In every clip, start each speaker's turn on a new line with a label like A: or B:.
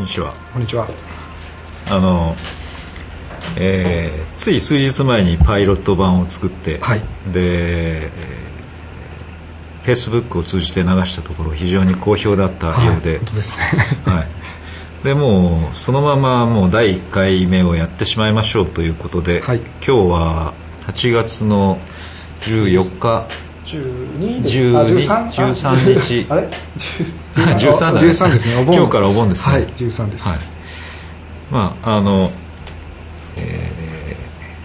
A: こんにちは。
B: こんにちは。
A: あの、えー、つい数日前にパイロット版を作って、
B: はい、
A: で、えー、フェイスブックを通じて流したところ非常に好評だったようで、はい、
B: 本当ですね、
A: はい。でもそのままもう第1回目をやってしまいましょうということで、
B: はい、
A: 今日は8月の14日
B: 12
A: 13日。
B: あれ？
A: 13だ、
B: ね、13ですね。お
A: 盆。今日からお盆ですね。
B: はい13です、
A: はい、まああの、え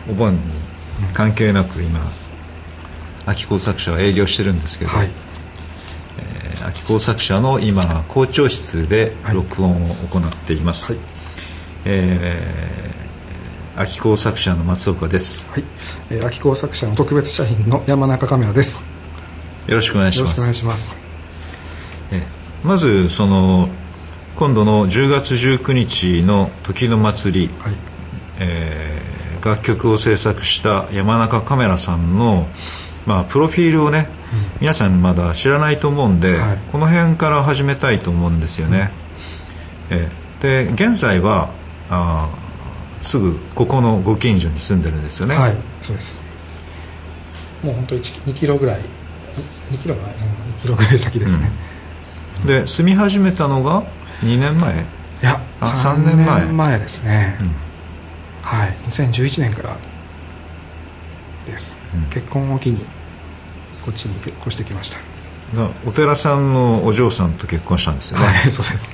A: ー、お盆に関係なく今秋工作者は営業してるんですけど、
B: はい。
A: えー、秋工作者の今校長室で録音を行っています、はい、えー、秋工作者の松岡です、
B: はい。えー、秋工作者の特別社員の山中カメラです
A: よろしくお願いします。
B: よろしくお願いします。
A: えまずその今度の10月19日の時の祭り、
B: はい。
A: えー、楽曲を制作した山中カメラさんの、まあ、プロフィールをね、うん、皆さんまだ知らないと思うんで、はい、この辺から始めたいと思うんですよね、うん、え。で現在はあすぐここのご近所に住んでるんですよね。
B: はいそうです。もう本当に2キロぐらい2キロぐらい、2キロぐらい先ですね、
A: うん、で住み始めたのが2年前？い
B: やあ3年前。年前ですね、うん、はい。2011年からです、うん、結婚を機にこっちに結婚してきました。
A: お寺さんのお嬢さんと結婚したんですよね。
B: はいそうです、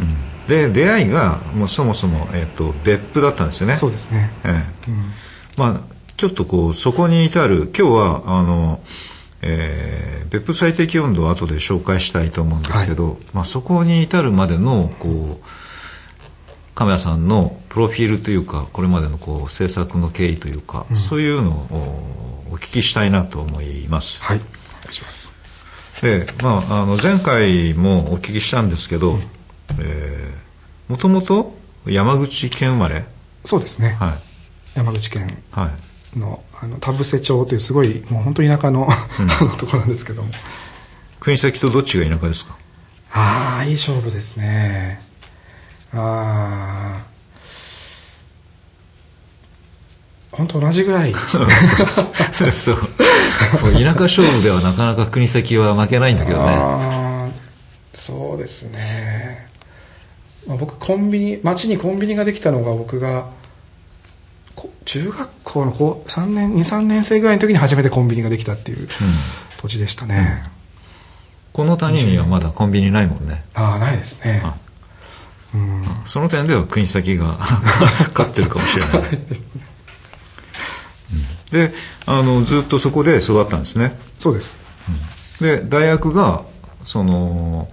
A: うん、で出会いがもうそもそも、えーと、別府だったんですよね。
B: そうですね、
A: ええ。うん、まあちょっとこうそこに至る今日はあの、えー、別府最適温度を後で紹介したいと思うんですけど、はい、まあ、そこに至るまでのこうカメラさんのプロフィールというかこれまでのこう制作の経緯というか、うん、そういうのをお聞きしたいなと思います。
B: はい、お願いします。
A: で、まあ、あの前回もお聞きしたんですけど、うん、えー、もともと山口県生まれ？
B: そうですね、
A: はい、
B: 山口県、
A: はい、
B: のあの田伏町というすごいもう本当田舎の,、うん、ところなんですけども。
A: 国崎とどっちが田舎ですか？
B: ああいい勝負ですね。ああ本当同じぐらい。
A: そうそう。そう。田舎勝負ではなかなか国崎は負けないんだけどね。あ
B: そうですね、まあ、僕コンビニ町にコンビニができたのが僕が中学校の高3年23年生ぐらいの時に初めてコンビニができたっていう土地でしたね、うん、
A: この谷にはまだコンビニないもんね。
B: ああないですね、
A: うん、その点では国崎が 勝ってるかもしれない。であのずっとそこで育ったんですね。
B: そうです、
A: うん、で大学がその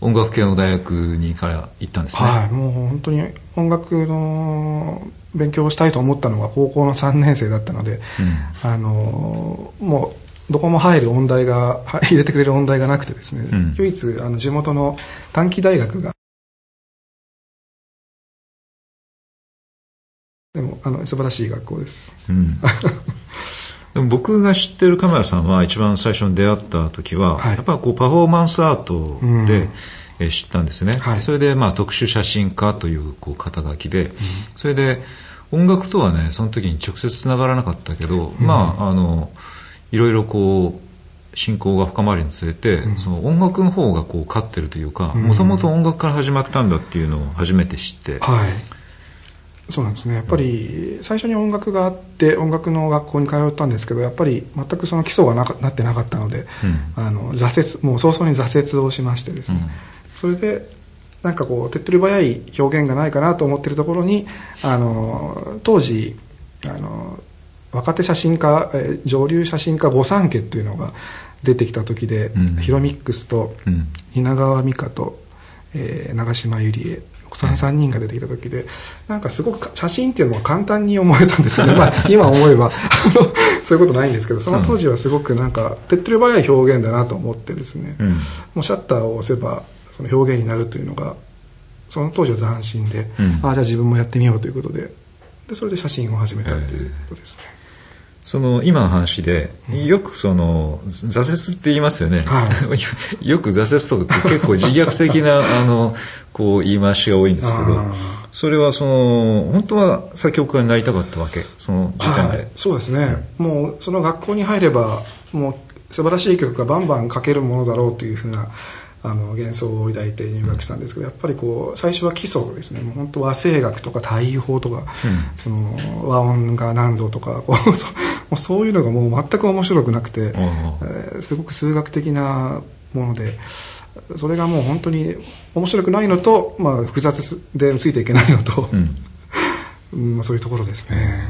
A: 音楽系の大学にから行ったんですね。
B: はい。もう本当に音楽の勉強をしたいと思ったのが高校の3年生だったので、うん、あのもうどこも入る音大が 入れてくれる音大がなくてですね、うん、唯一あの地元の短期大学がでもあの素晴らしい学校です、
A: うん、でも僕が知ってるカメラさんは一番最初に出会った時は、はい、やっぱこうパフォーマンスアートで、え知ったんですね、はい、それでまあ特殊写真家というこう肩書きで、それで音楽とはねその時に直接つながらなかったけど、うん、まああのいろいろこう信仰が深まるにつれて、うん、その音楽の方がこう勝ってるというかもともと音楽から始まったんだっていうのを初めて知って、
B: はい、そうなんですね。やっぱり最初に音楽があって音楽の学校に通ったんですけどやっぱり全くその基礎がななってなかったので、うん、あの挫折もう早々に挫折をしましてですね、それでなんかこう手っ取り早い表現がないかなと思ってるところにあの当時あの若手写真家、え上流写真家御三家っていうのが出てきた時で、うん、ヒロミックスと稲川美香と、えー、長島由里恵さん3人が出てきた時でなんかすごく写真っていうのは簡単に思えたんですよね、まあ、今思えばそういうことないんですけどその当時はすごくなんか手っ取り早い表現だなと思ってですね、うん、もうシャッターを押せばその表現になるというのがその当時は斬新で、うん、ああじゃあ自分もやってみようということででそれで写真を始めたということですね。
A: その今の話で、よくその挫折って言いますよね、
B: は
A: い、よく挫折とか結構自虐的な あのこう言い回しが多いんですけどそれはその本当は作曲家になりたかったわけ？その時点で、はい、
B: そうですね、うん、もうその学校に入ればもう素晴らしい曲がバンバン書けるものだろうというふうなあの幻想を抱いて入学したんですけどやっぱりこう最初は基礎ですね。もう本当和声楽とか対位法とか、うん、その和音が何度とかこう そもうそういうのがもう全く面白くなくて、えー、すごく数学的なものでそれがもう本当に面白くないのと、まあ、複雑でついていけないのと、うん、そういうところですね。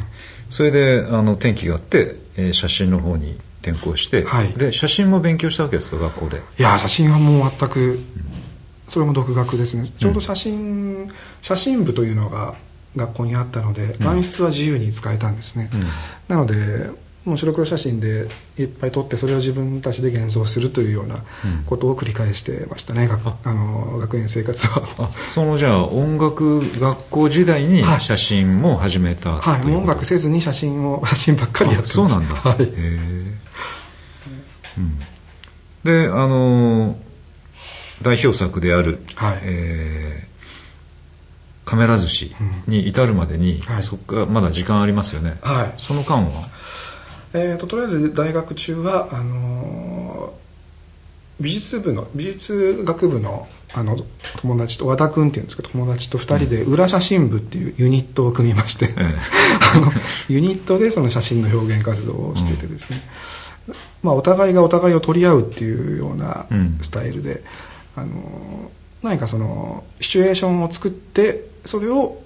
A: それであの転機があって、えー、写真の方に転校して、はい、で写真も勉強したわけですか学校で。
B: いや写真はもう全く、それも独学ですね。ちょうど写真、うん、写真部というのが学校にあったので満室は自由に使えたんですね、うん、なのでもう白黒写真でいっぱい撮ってそれを自分たちで現像するというようなことを繰り返してましたね、うん、あの学園生活は。
A: そのじゃあ音楽学校時代に写真も始めた
B: はい、はい、音楽せずに写真を写真ばっかりやってま
A: そうなんだ、はい、へえであの代表作である、はい、えー、カメラ寿司に至るまでに、うんはい、そこからまだ時間ありますよね、はい、その間は？
B: えーと、とりあえず大学中はあのー、美術部の美術学部のあの友達と和田君っていうんですけど友達と2人で裏写真部っていうユニットを組みまして、うん、あのユニットでその写真の表現活動をしててですね、うんまあ、お互いがお互いを取り合うっていうようなスタイルで、うん、あの何かそのシチュエーションを作ってそれを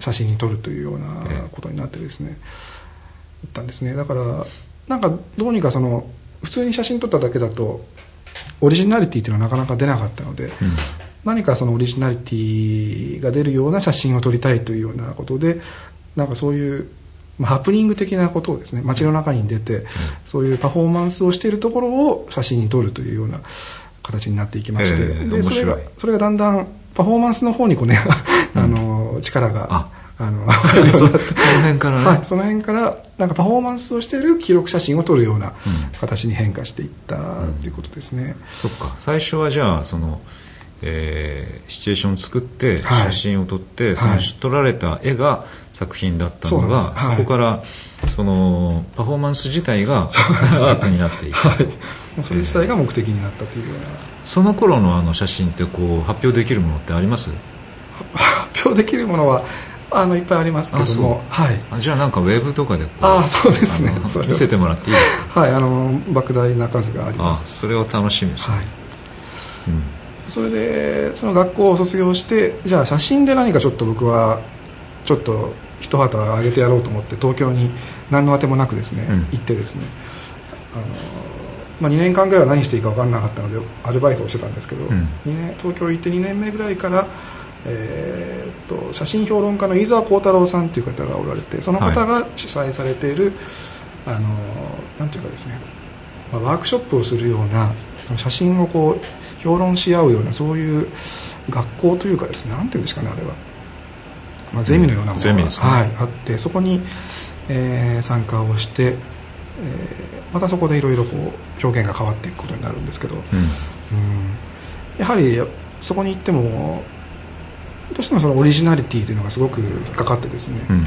B: 写真に撮るというようなことになってですね、ええ、ったんですね。だからなんかどうにかその普通に写真撮っただけだとオリジナリティっていうのはなかなか出なかったので、うん、何かそのオリジナリティが出るような写真を撮りたいというようなことでなんかそういうまあ、ハプニング的なことをですね街の中に出て、うん、そういうパフォーマンスをしているところを写真に撮るというような形になっていきまして、えー、でそれがそれがだんだんパフォーマンスの方にこうね あの力が。あ。の
A: その辺からね、
B: はい、その辺からなんかパフォーマンスをしている記録写真を撮るような形に変化していったということですね、うん、
A: そっか。最初はじゃあそのえー、シチュエーションを作って写真を撮って、はい、その撮られた絵が作品だったのが、そはい、そこからそのパフォーマンス自体がアートになっていく、はい、
B: それ自体が目的になったという。ような
A: その頃のあの写真ってこう発表できるものってあります？
B: 発表できるものはあのいっぱいありますけども。
A: はい、じゃあなんかウェブとかで
B: ああそうですね。
A: 見せてもらっていいです
B: か？はいあの莫大な数があります。
A: それを楽しみにして、はい。
B: うん。それでその学校を卒業してじゃあ写真で何かちょっと僕はちょっと一旗あげてやろうと思って東京に何のあてもなくですね、うん、行ってですねあの、まあ、2年間ぐらいは何していいか分からなかったのでアルバイトをしてたんですけど、うん、年東京行って2年目ぐらいから、えー、っと写真評論家の飯沢幸太郎さんという方がおられてその方が主催されている、はい、あのなんていうかですね、まあ、ワークショップをするような写真をこう評論し合うようなそういう学校というかですねなんていうんですかねあれは、まあ、ゼミのようなものが、うんね、はい、あってそこに、えー、参加をして、えー、またそこでいろいろ表現が変わっていくことになるんですけど、うん、うん。やはりそこに行ってもどうしてもそのオリジナリティというのがすごく引っかかってですね、うん、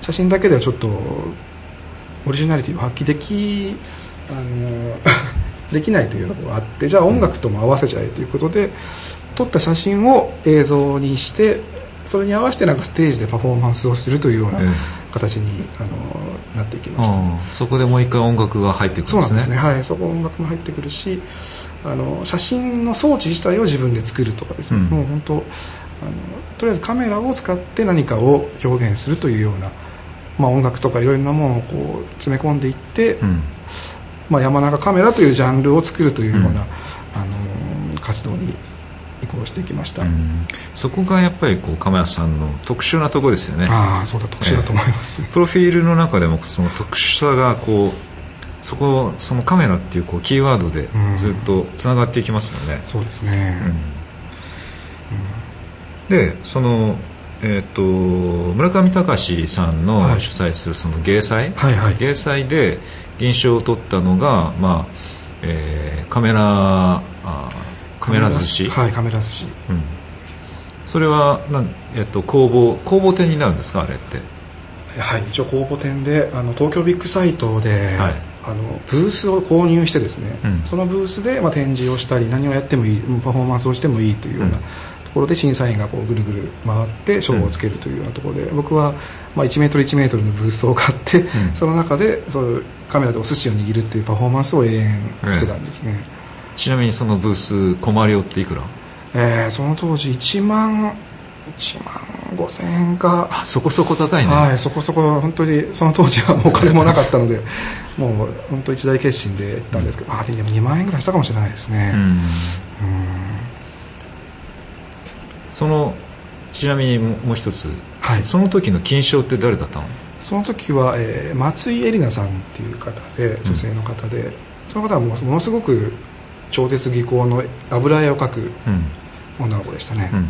B: 写真だけではちょっとオリジナリティを発揮できあの できないというのがあってじゃあ音楽とも合わせちゃえということで撮った写真を映像にしてそれに合わせてなんかステージでパフォーマンスをするというような形に、あのなっていきました、ね、
A: そこでもう一回音楽が入ってくるんですねそうなんですね。
B: はいそこ音楽も入ってくるしあの写真の装置自体を自分で作るとかですね、うん、もう本当あのとりあえずカメラを使って何かを表現するというような、まあ、音楽とかいろいろなものをこう詰め込んでいって、うん。まあ、山中カメラというジャンルを作るというような、うん、あの活動に移行していきました、
A: そこがやっぱりこう亀谷さんの特殊なところですよね。
B: ああそうだ特殊だと思います、
A: えー、プロフィールの中でもその特殊さがこうそこそのカメラっていうこうキーワードでずっとつながっていきますもんね、
B: そうですね、
A: でそのえーと、村上隆さんの主催するその芸祭、はいはい。はい、芸祭で銀賞を取ったのが、まあえー、カメラカメラ寿司。
B: はいカメラ寿司、うん、
A: それはなん、えっと、工房工房店になるんですかあれって？
B: はい一応公募店であの東京ビッグサイトで、はい、あのブースを購入してですね、うん、そのブースで、まあ、展示をしたり何をやってもいいパフォーマンスをしてもいいというような、ところで審査員がこうぐるぐる回って賞をつけるというようなところで、うん、僕は、まあ、1メートル1メートルのブースを買って、うん、その中でそういうカメラでお寿司を握るっていうパフォーマンスを永遠してたんですね、
A: ちなみにそのブースコマ料っていくら？
B: えー、その当時1万1万5000円か。
A: あそこそこ高いね。
B: はいそこそこ本当にその当時はもうお金もなかったので もう本当一大決心で行ったんですけど、うん、あでも2万円ぐらいしたかもしれないですね、うん、
A: そのちなみにもう一つ、はい、その時の金賞って誰だったの？
B: その時は、えー、松井絵里奈さんっていう方で女性の方で、うん、その方はものすごく超絶技巧の油絵を描く女の子でしたね、うん。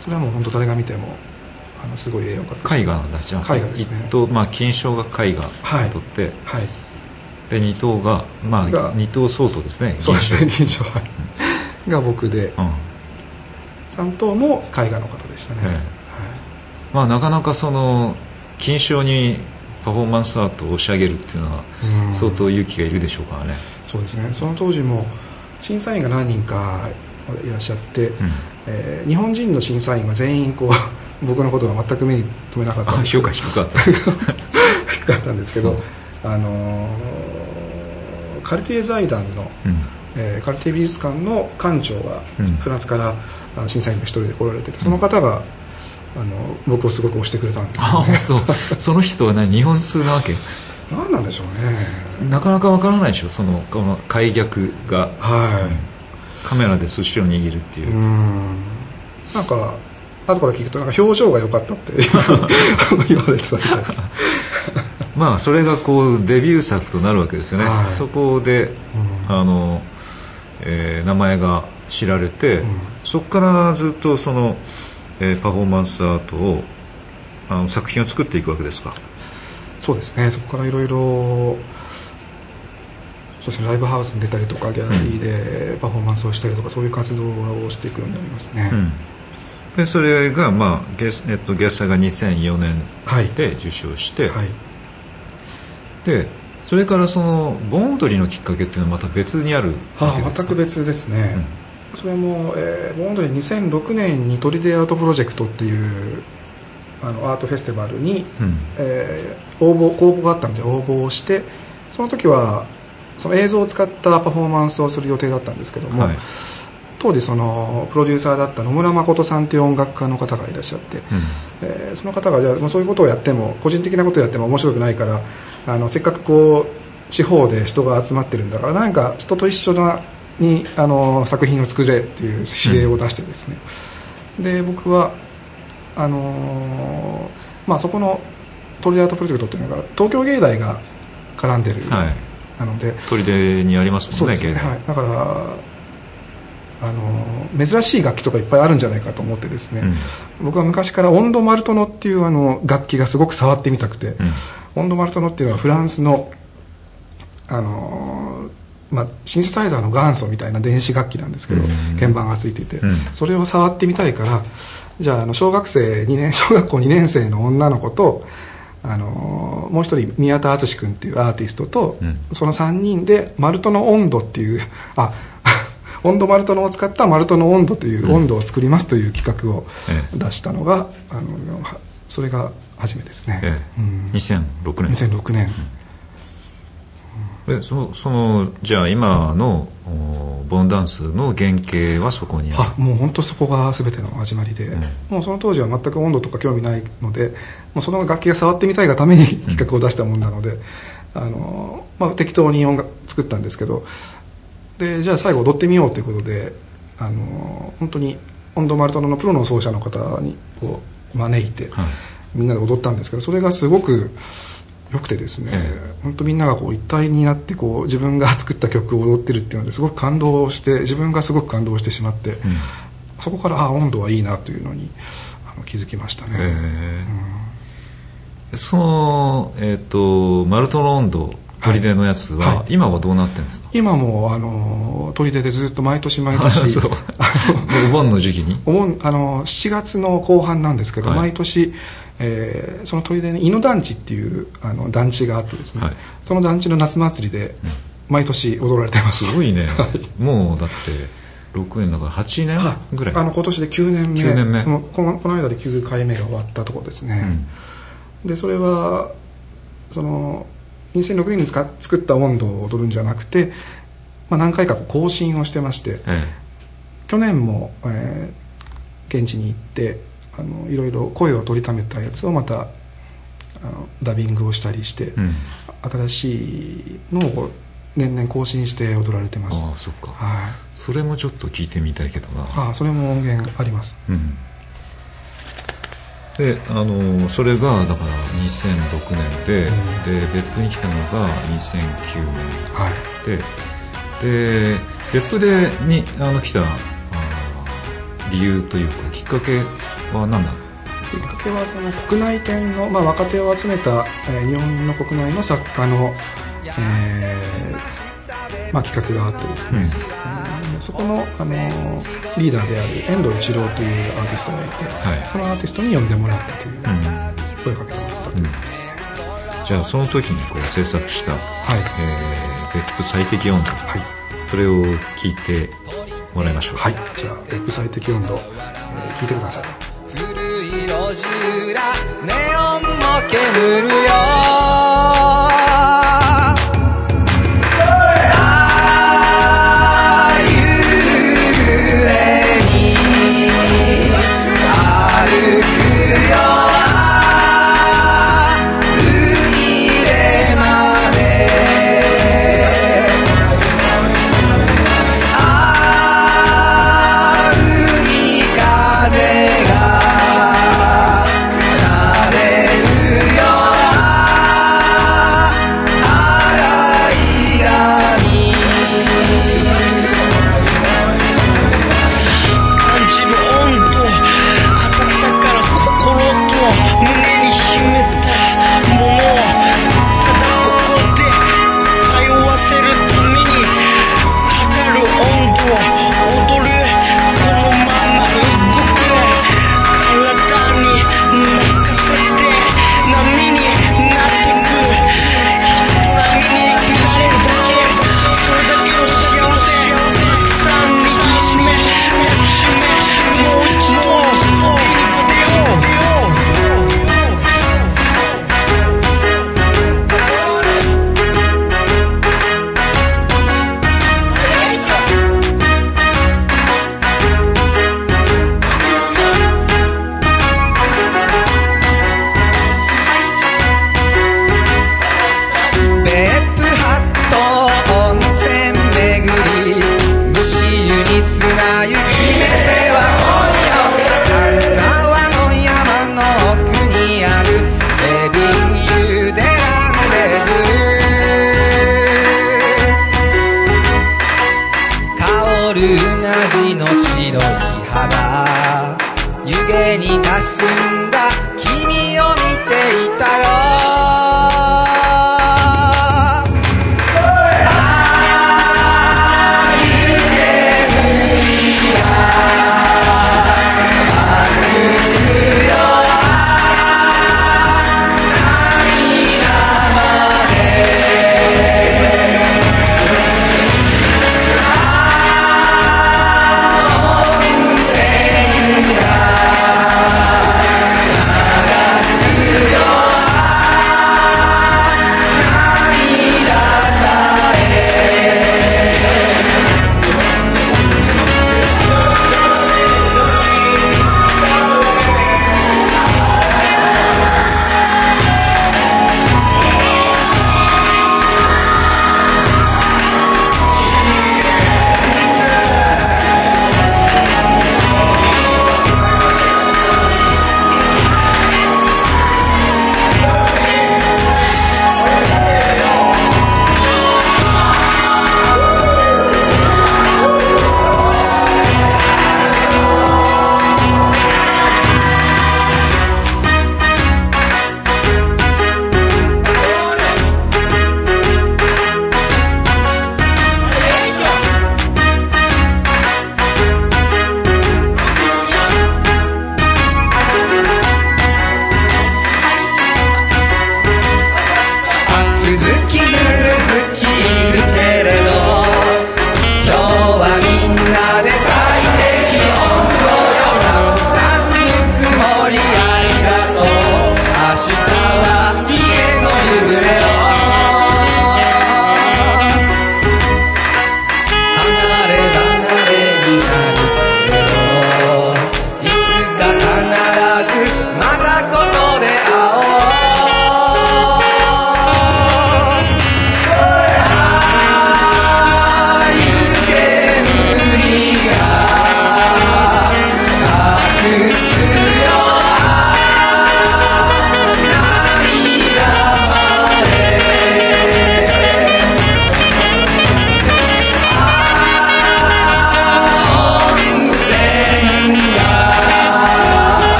B: それはもう本当誰が見てもあのすごい絵を描
A: く。絵画なんだじゃ
B: あ絵画ですね。
A: 一等、まあ、金賞が絵画とって、はい、で二等がまあ二等相当ですね
B: そうですね銀賞はい、が僕で、うん、3等も絵画の方でしたね、はい、
A: まあなかなかその金賞にパフォーマンスアートを押し上げるっていうのは相当勇気がいるでしょうからね、
B: そうですね。その当時も審査員が何人かいらっしゃって、うん、えー、日本人の審査員は全員こう 僕のことは全く目に留めなかった。
A: 評価低かった。
B: 低かったんですけど、うん、あのー、カルティエ財団の、うん、えー、カルティエ美術館の館長がフランスからあの審査員の一人で来られててその方が、あの僕をすごく推してくれたんです、ね、あ
A: 本当。その人は何？日本通なわけ？
B: 何なんでしょう
A: ね。なかなかわからないでしょそのこの開逆が。
B: はい、
A: カメラで寿司を握るっていう。
B: なんか後から聞くとなんか表情が良かったって 言われてたみたいです。
A: まあそれがこうデビュー作となるわけですよね、はい、そこで、うん、あの、えー、名前が知られて、うん、そこからずっとその、えー、パフォーマンスアートをあの作品を作っていくわけですか
B: そうですね。そこからいろいろそしてライブハウスに出たりとかギャラリーでパフォーマンスをしたりとか、そういう活動をしていくようになりますね、うん、
A: でそれが、まあゲスえっと、ゲスタが2004年で受賞して、はい。はい、でそれからその盆踊りのきっかけっていうのはまた別にある
B: わけですか、全く別ですね、うん、それも、えー、盆踊り2006年にトリデアートプロジェクトっていうあのアートフェスティバルに、うん、えー、応募公募があったので応募をしてその時はその映像を使ったパフォーマンスをする予定だったんですけども、はい、当時そのプロデューサーだった野村誠さんという音楽家の方がいらっしゃって、うん、えー、その方がじゃあそういうことをやっても個人的なことをやっても面白くないからあのせっかくこう地方で人が集まってるんだから何か人と一緒なにあの作品を作れっていう指令を出してですね、うん、で僕はあのー、まあ、そこのトリアートプロジェクトっていうのが東京芸大が絡んでる、はい。なので
A: 砦にありますもんねね、
B: はい、だからあの珍しい楽器とかいっぱいあるんじゃないかと思ってですね、うん、僕は昔からオンドマルトノっていうあの楽器がすごく触ってみたくて、うん、オンドマルトノっていうのはフランスのあのまあ、シンセサイザーの元祖みたいな電子楽器なんですけど、鍵盤がついていて、うん、それを触ってみたいからじゃああの小学生2年 小学校2年生の女の子とあのもう一人宮田敦君っていうアーティストと、うん、その3人で「マルトの温度」っていうあ 温度マルトのを使ったマルトの温度という温度を作りますという企画を出したのが、うん、あのそれが初めですね、え
A: え。うん、2006年。
B: 2006年、
A: でそそのじゃあ今のボンダンスの原型はそこに
B: あもう本当そこが全ての始まりで、うん、もうその当時は全く温度とか興味ないのでもうその楽器が触ってみたいがために企画を出したもんなので、うん、あのまあ、適当に音楽作ったんですけどでじゃあ最後踊ってみようということであの本当に温度マルトノのプロの奏者の方にこう招いて、はい、みんなで踊ったんですけどそれがすごくよくてですね、えー、本当みんながこう一体になってこう自分が作った曲を踊ってるっていうのですごく感動して自分がすごく感動してしまって、うん、そこからあ温度はいいなというのにあの気づきましたね、え
A: ーうん、その、えーと、マルトの温度砦のやつは、はい、今はどうなってるんですか？
C: 今もあの砦でずっと毎年毎年
A: お盆の時期に？
C: お盆あの7月の後半なんですけど、はい、毎年えー、その砦に井野団地っていうあの団地があってですね、はい、その団地の夏祭りで毎年踊られてます、
A: すごいね、もうだって6年だから8年ぐらい、
C: あの今年で9年目
A: ,9 年目。
C: このこの間で9回目が終わったところですね、うん、でそれはその2006年に作った温度を踊るんじゃなくて、まあ、何回か更新をしてまして、ええ、去年も、えー、現地に行ってあのいろいろ声を取りためたやつをまたあのダビングをしたりして、うん、新しいのを年々更新して踊られてます。
A: ああそっか、はい、それもちょっと聞いてみたいけどな。
C: ああそれも音源あります、うん、
A: であのそれがだから2006年で、うん、で別府に来たのが2009年で、はい、で別府でにあの来た理由というかきっかけは何だ？
C: きっかけはその国内展の、まあ、若手を集めた、えー、日本の国内の作家の、えーまあ、企画があってですね、うん、そこの、あのリーダーである遠藤一郎というアーティストがいて、はい、そのアーティストに呼んでもらったという、うん、声をかけてもらったということですね、
A: うん、じゃあその時にこう制作した、はい。えー、別府最適温度、はい、それを聞いてもらいましょう。
C: はい。じゃあ別府最適温度、えー、聞いてください古い路地裏ネオンも煙るよ。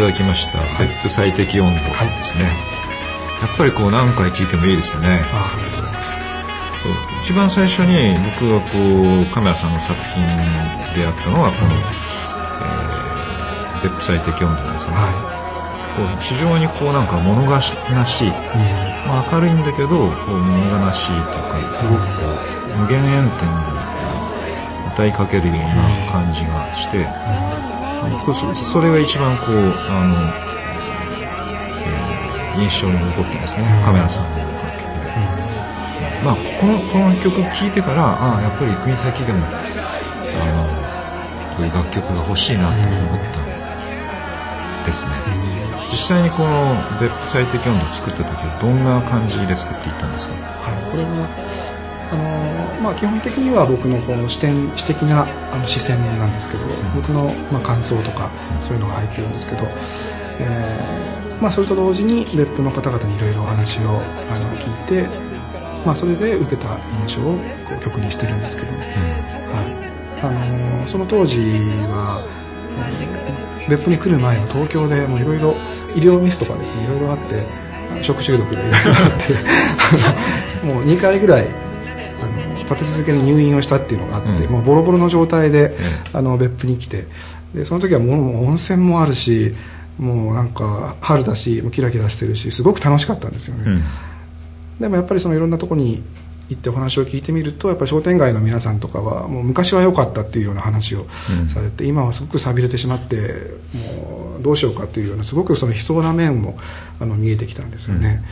A: ただきました。別府最適温度ですね、やっぱりこう何回聞いてもいいですよね。
B: ありがとうございます。
A: 一番最初に僕がこうカメラさんの作品であったのはこの、えー、別府最適温度ですね、はい。こう非常にこうなんか物悲しい、うん、まあ、明るいんだけどこう物悲しいとかすごく。こう無限遠点に歌いかけるような感じがして、うん、それが一番こうあの、えー、印象に残ってますね、うん、カメラさんの楽曲で、まあ、このこの曲聴いてからああやっぱり国先でもあのこういう楽曲が欲しいなと思ったですね。実際にこの別府最適温度を作った時はどんな感じで作っていったんですか、
B: はい、これはあのまあ、基本的には僕のその視点視的なあの視線なんですけど、うん、僕の、まあ、感想とかそういうのが入ってるんですけど、えーまあ、それと同時に別府の方々にいろいろお話をあの聞いて、まあ、それで受けた印象をこう曲にしてるんですけど、うん、はい。あのその当時は、えー、別府に来る前は東京でいろいろ医療ミスとかですねいろいろあって食中毒がいろいろあって もう2回ぐらい立て続けに入院をしたっていうのがあって、うん、もうボロボロの状態で、うん、あの別府に来てでその時はもう温泉もあるしもうなんか春だしもうキラキラしてるしすごく楽しかったんですよね、うん、でもやっぱりそのいろんなとこに行ってお話を聞いてみるとやっぱり商店街の皆さんとかはもう昔は良かったっていうような話をされて、うん、今はすごく寂れてしまってもうどうしようかっていうようなすごくその悲壮な面もあの見えてきたんですよね。うん、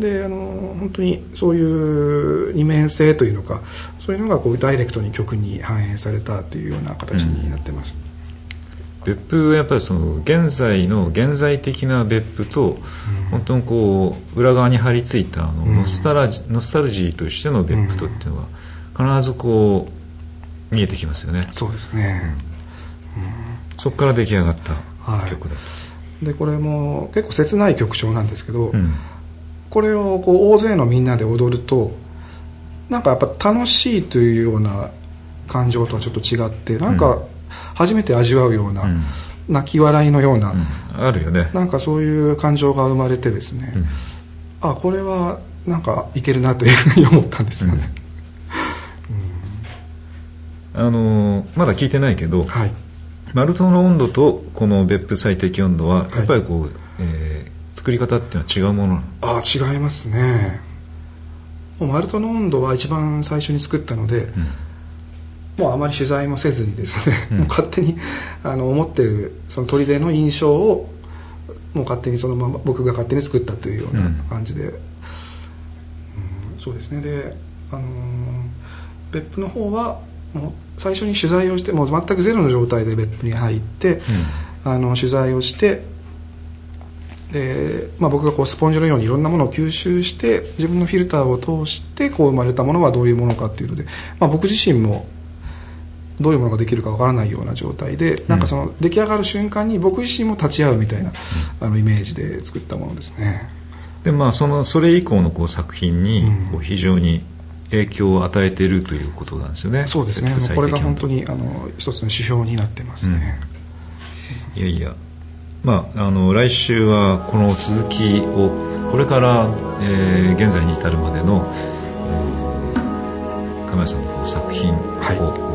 B: であの本当にそういう二面性というのかそういうのがこうダイレクトに曲に反映されたというような形になってます。うん。
A: 別府はやっぱりその現在の現在的な別府と、本当にこう裏側に張り付いたあのノスタラジ、ノスタルジーとしての別府とっていうのは必ずこう見えてきますよね。
B: そうですね、
A: そこから出来上がった曲だ、は
B: い、でこれも結構切ない曲調なんですけど、うん、これをこう大勢のみんなで踊るとなんかやっぱ楽しいというような感情とはちょっと違ってなんか、初めて味わうような、泣き笑いのような、
A: あるよね。
B: なんかそういう感情が生まれてですね、あこれはなんかいけるなというふうに思ったんですよね、
A: あのまだ聞いてないけど、はい、マルトの温度とこの別府最適温度はやっぱりこう、はい、えー、作り方っていうのは違うもの
B: あ違いますね。マルトの温度は一番最初に作ったので、うん。もうあまり取材もせずにですね、うん、もう勝手にあの思ってるその砦の印象をもう勝手にそのまま僕が勝手に作ったというような感じで、うん、うん、そうですね。で、あのー、別府の方はもう最初に取材をしてもう全くゼロの状態で別府に入って、うん、あの取材をしてで、まあ、僕がこうスポンジのようにいろんなものを吸収して自分のフィルターを通してこう生まれたものはどういうものかっていうので、まあ、僕自身もどういうものができるかわからないような状態で、なんかその出来上がる瞬間に僕自身も立ち会うみたいな、あのイメージで作ったものですね。
A: でまあそのそれ以降のこう作品にこう非常に影響を与えているということなんですよね。
B: そうですね。これが本当にあの一つの指標になってますね。
A: うん、いやいや、まああの来週はこの続きをこれから、えー、現在に至るまでの、えー、亀谷さんの作品を、はい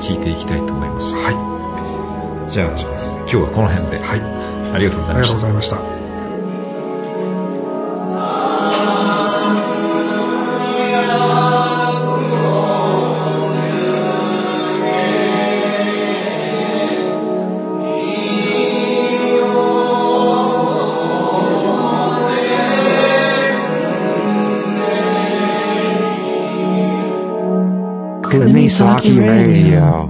A: 聞いていきたいと思います。
B: はい。
A: じゃあ、今日はこの辺で。
B: はい。
A: ありがとうございました。the Misaki Radio.